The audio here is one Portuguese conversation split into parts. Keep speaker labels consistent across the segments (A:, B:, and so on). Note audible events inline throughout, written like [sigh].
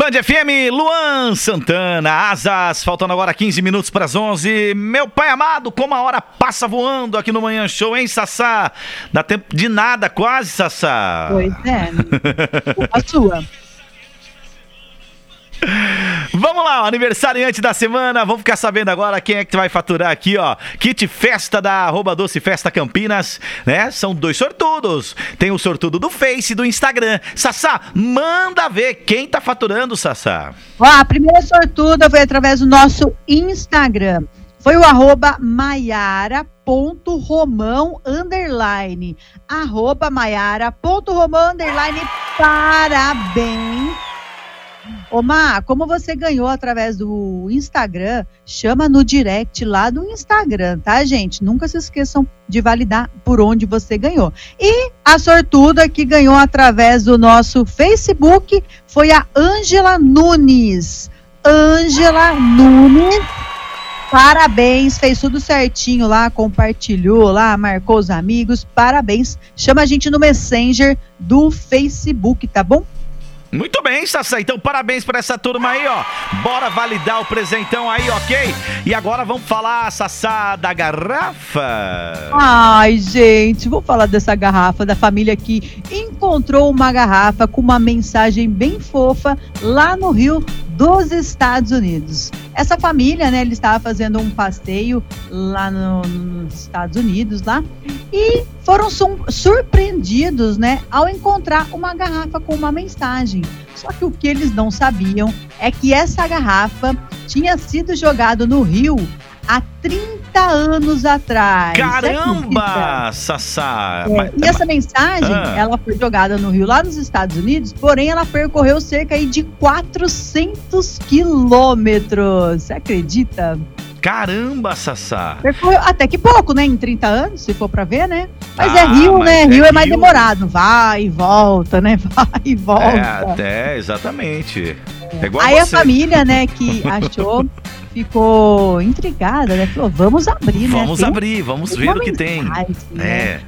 A: Band FM, Luan Santana, Asas, faltando agora 15 minutos para as 11. Meu pai amado, como a hora passa voando aqui no Manhã Show, hein, Sassá? Dá tempo de nada quase, Sassá.
B: Pois é. A sua. [laughs]
A: Vamos lá, aniversariante da semana. Vamos ficar sabendo agora quem é que vai faturar aqui, ó. Kit Festa da arroba Doce Festa Campinas, né? São dois sortudos. Tem o sortudo do Face e do Instagram. Sassá, manda ver quem tá faturando, Sassá.
B: Ó, a primeira sortuda foi através do nosso Instagram. Foi o arroba maiara.romão, underline. Arroba maiara.romão, underline. Parabéns Omar, como você ganhou através do Instagram, chama no direct lá do Instagram, tá, gente? Nunca se esqueçam de validar por onde você ganhou. E a sortuda que ganhou através do nosso Facebook foi a Ângela Nunes. Ângela Nunes. Parabéns, fez tudo certinho lá, compartilhou lá, marcou os amigos. Parabéns. Chama a gente no Messenger do Facebook, tá bom?
A: Muito bem, Sassá. Então, parabéns para essa turma aí, ó. Bora validar o presentão aí, ok? E agora vamos falar, Sassá, da garrafa.
B: Ai, gente, vou falar dessa garrafa, da família que encontrou uma garrafa com uma mensagem bem fofa lá no Rio dos Estados Unidos. Essa família, né, ele estava fazendo um passeio lá no, nos Estados Unidos, lá, e foram surpreendidos, né, ao encontrar uma garrafa com uma mensagem. Só que o que eles não sabiam é que essa garrafa tinha sido jogada no rio há 30 anos atrás.
A: Caramba, Sassá!
B: É, e essa mensagem, ah. ela foi jogada no Rio, lá nos Estados Unidos, porém ela percorreu cerca de 400 quilômetros. Você acredita?
A: Caramba, Sassá!
B: Percorreu até que pouco, né? Em 30 anos, se for pra ver, né? Mas é ah, é Rio, mas né? É Rio é mais demorado. Vai e volta, né? [laughs] Vai e volta. É,
A: até, exatamente.
B: É Aí você. a família, né, que achou [laughs] ficou intrigada, né? Falou, vamos abrir,
A: né? Vamos abrir, vamos ver o que tem. Né? É.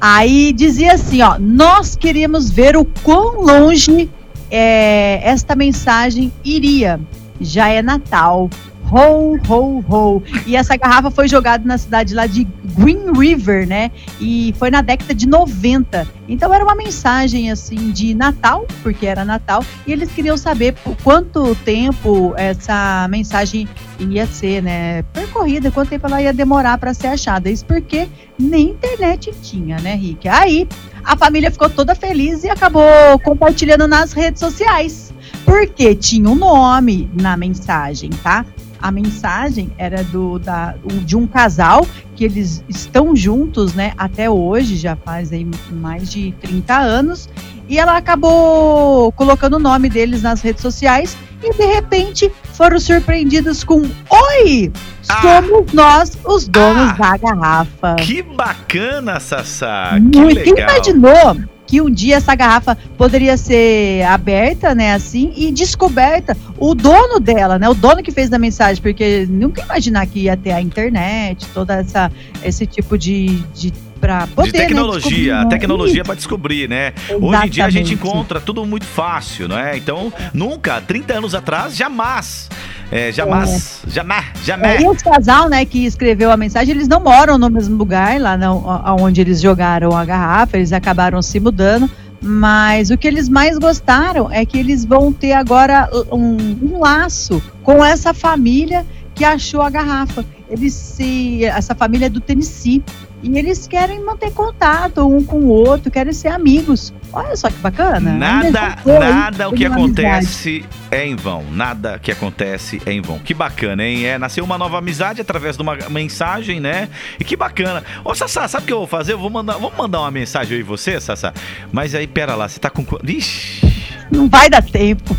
B: Aí dizia assim, ó, nós queríamos ver o quão longe é, esta mensagem iria. Já é Natal, Ho, ho, ho. E essa garrafa foi jogada na cidade lá de Green River, né? E foi na década de 90. Então era uma mensagem assim de Natal, porque era Natal, e eles queriam saber por quanto tempo essa mensagem ia ser, né, percorrida, quanto tempo ela ia demorar para ser achada. Isso porque nem internet tinha, né, Rick? Aí a família ficou toda feliz e acabou compartilhando nas redes sociais. Porque tinha um nome na mensagem, tá? a mensagem era do, da, de um casal que eles estão juntos, né, até hoje, já faz aí mais de 30 anos, e ela acabou colocando o nome deles nas redes sociais e de repente foram surpreendidos com Oi! Ah. Somos nós os donos ah, da garrafa.
A: Que bacana, Sassá!
B: Muito. Que legal. Quem imaginou que um dia essa garrafa poderia ser aberta, né, assim, e descoberta o dono dela, né, o dono que fez a mensagem, porque nunca imaginar que ia ter a internet, toda essa esse tipo de, de para poder
A: de né, tecnologia, né, a tecnologia para descobrir, né? Exatamente. Hoje em dia a gente encontra tudo muito fácil, não é? Então, nunca, 30 anos atrás, jamais é, jamais, é. jamais, jamais.
B: É, e o casal, né, que escreveu a mensagem, eles não moram no mesmo lugar, lá não, onde eles jogaram a garrafa, eles acabaram se mudando. Mas o que eles mais gostaram é que eles vão ter agora um, um laço com essa família que achou a garrafa. Eles se, essa família é do Tennessee e eles querem manter contato um com o outro, querem ser amigos. Olha só que bacana.
A: Nada, nada o que acontece é em vão. Nada que acontece é em vão. Que bacana, hein? É, nasceu uma nova amizade através de uma mensagem, né? E que bacana. Ô, Sassá, sabe o que eu vou fazer? Eu vou mandar, vamos mandar uma mensagem aí você, Sassá? Mas aí, pera lá, você tá com. Vixe!
B: Não vai dar tempo.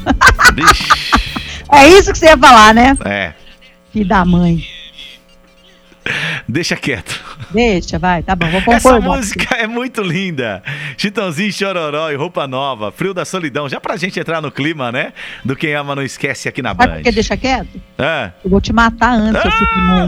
B: Vixe! [laughs] é isso que você ia falar, né?
A: É.
B: Filho da mãe.
A: Deixa quieto.
B: Deixa, vai, tá bom, vou compor.
A: Essa música é muito linda. Chitãozinho, Chororó e Roupa Nova, Frio da Solidão. Já pra gente entrar no clima, né? Do Quem Ama Não Esquece aqui na Band. Sabe
B: por que deixa quieto? É. Eu vou te matar antes, ah,